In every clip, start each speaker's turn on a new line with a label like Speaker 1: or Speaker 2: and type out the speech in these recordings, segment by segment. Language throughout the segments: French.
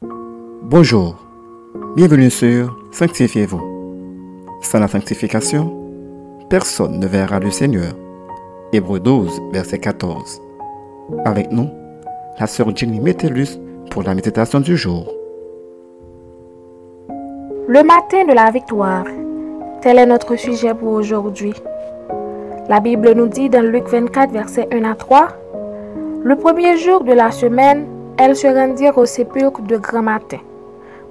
Speaker 1: Bonjour, bienvenue sur Sanctifiez-vous. Sans la sanctification, personne ne verra le Seigneur. Hébreu 12, verset 14. Avec nous, la sœur Jenny Metellus pour la méditation du jour.
Speaker 2: Le matin de la victoire, tel est notre sujet pour aujourd'hui. La Bible nous dit dans Luc 24, verset 1 à 3, Le premier jour de la semaine, elles se rendirent au sépulcre de grand matin.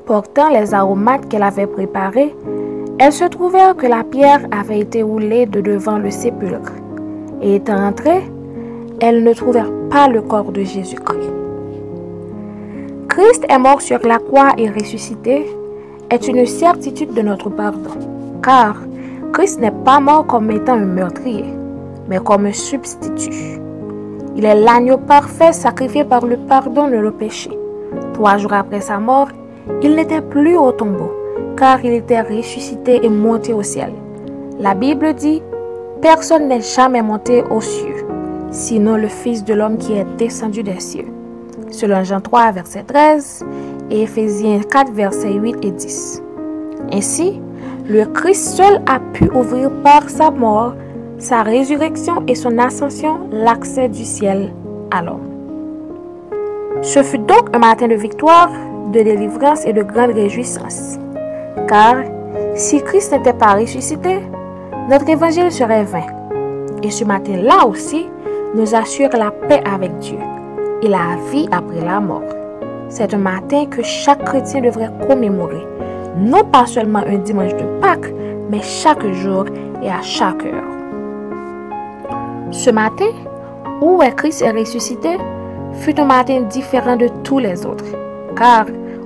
Speaker 2: Portant les aromates qu'elle avait préparés, elles se trouvèrent que la pierre avait été roulée de devant le sépulcre. Et étant entrées, elles ne trouvèrent pas le corps de Jésus-Christ. Christ est mort sur la croix et ressuscité est une certitude de notre pardon, car Christ n'est pas mort comme étant un meurtrier, mais comme un substitut. Il est l'agneau parfait sacrifié par le pardon de nos péchés. Trois jours après sa mort, il n'était plus au tombeau, car il était ressuscité et monté au ciel. La Bible dit, Personne n'est jamais monté aux cieux, sinon le Fils de l'homme qui est descendu des cieux. Selon Jean 3, verset 13 et Ephésiens 4, verset 8 et 10. Ainsi, le Christ seul a pu ouvrir par sa mort, sa résurrection et son ascension l'accès du ciel à l'homme. Ce fut donc un matin de victoire, de délivrance et de grande réjouissance. Car si Christ n'était pas ressuscité, notre évangile serait vain. Et ce matin-là aussi nous assure la paix avec Dieu et la vie après la mort. C'est un matin que chaque chrétien devrait commémorer, non pas seulement un dimanche de Pâques, mais chaque jour et à chaque heure. Ce matin, où Christ est ressuscité, fut un matin différent de tous les autres. Car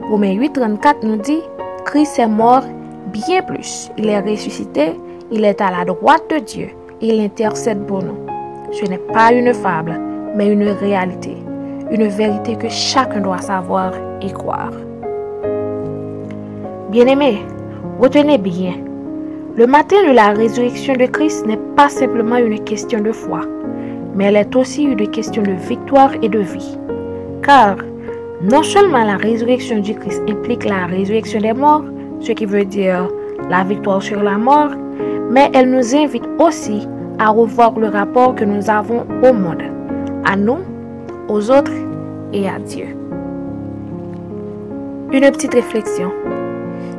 Speaker 2: Romains 8, 34 nous dit, Christ est mort bien plus. Il est ressuscité, il est à la droite de Dieu il intercède pour nous. Ce n'est pas une fable, mais une réalité. Une vérité que chacun doit savoir et croire. Bien-aimés, retenez bien, le matin de la résurrection de Christ n'est pas simplement une question de foi, mais elle est aussi une question de victoire et de vie. Car non seulement la résurrection du Christ implique la résurrection des morts, ce qui veut dire la victoire sur la mort, mais elle nous invite aussi à revoir le rapport que nous avons au monde, à nous, aux autres et à Dieu. Une petite réflexion.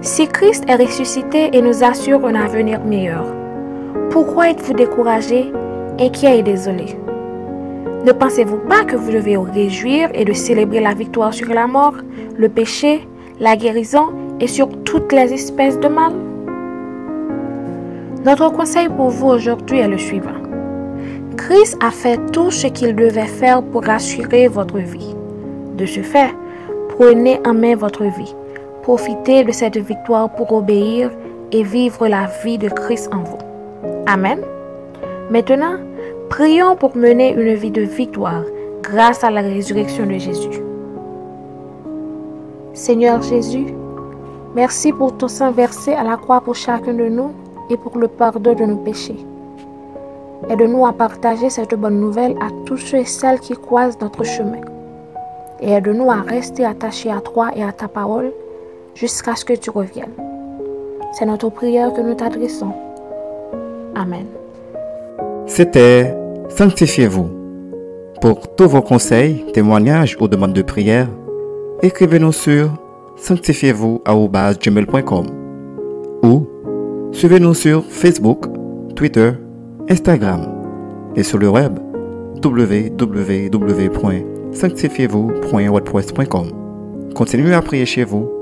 Speaker 2: Si Christ est ressuscité et nous assure un avenir meilleur, pourquoi êtes-vous découragé, inquiet et désolé? Ne pensez-vous pas que vous devez réjouir et de célébrer la victoire sur la mort, le péché, la guérison et sur toutes les espèces de mal? Notre conseil pour vous aujourd'hui est le suivant. Christ a fait tout ce qu'il devait faire pour assurer votre vie. De ce fait, prenez en main votre vie Profitez de cette victoire pour obéir et vivre la vie de Christ en vous. Amen. Maintenant, prions pour mener une vie de victoire grâce à la résurrection de Jésus. Seigneur Jésus, merci pour ton sang versé à la croix pour chacun de nous et pour le pardon de nos péchés. Aide-nous à partager cette bonne nouvelle à tous ceux et celles qui croisent notre chemin. Et aide-nous à rester attachés à toi et à ta parole jusqu'à ce que tu reviennes. C'est notre prière que nous t'adressons. Amen.
Speaker 1: C'était Sanctifiez-vous. Pour tous vos conseils, témoignages ou demandes de prière, écrivez-nous sur sanctifiez-vous@gmail.com ou suivez-nous sur Facebook, Twitter, Instagram et sur le web www.sanctifiez-vous.wordpress.com. Continuez à prier chez vous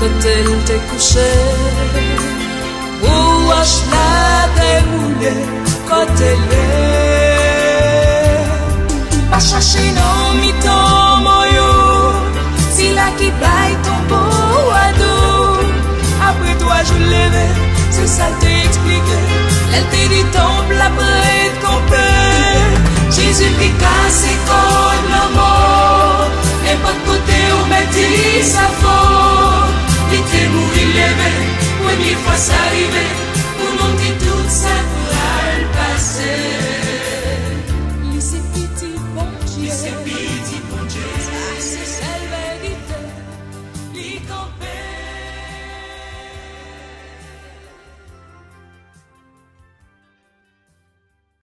Speaker 3: quand elle t'est couchée. Ou la déroulée quand elle est. pas chercher non mi ton moyo. Si la qui baille ton beau ado. Après toi, je lève, c'est ça t'explique. Elle te dit tombe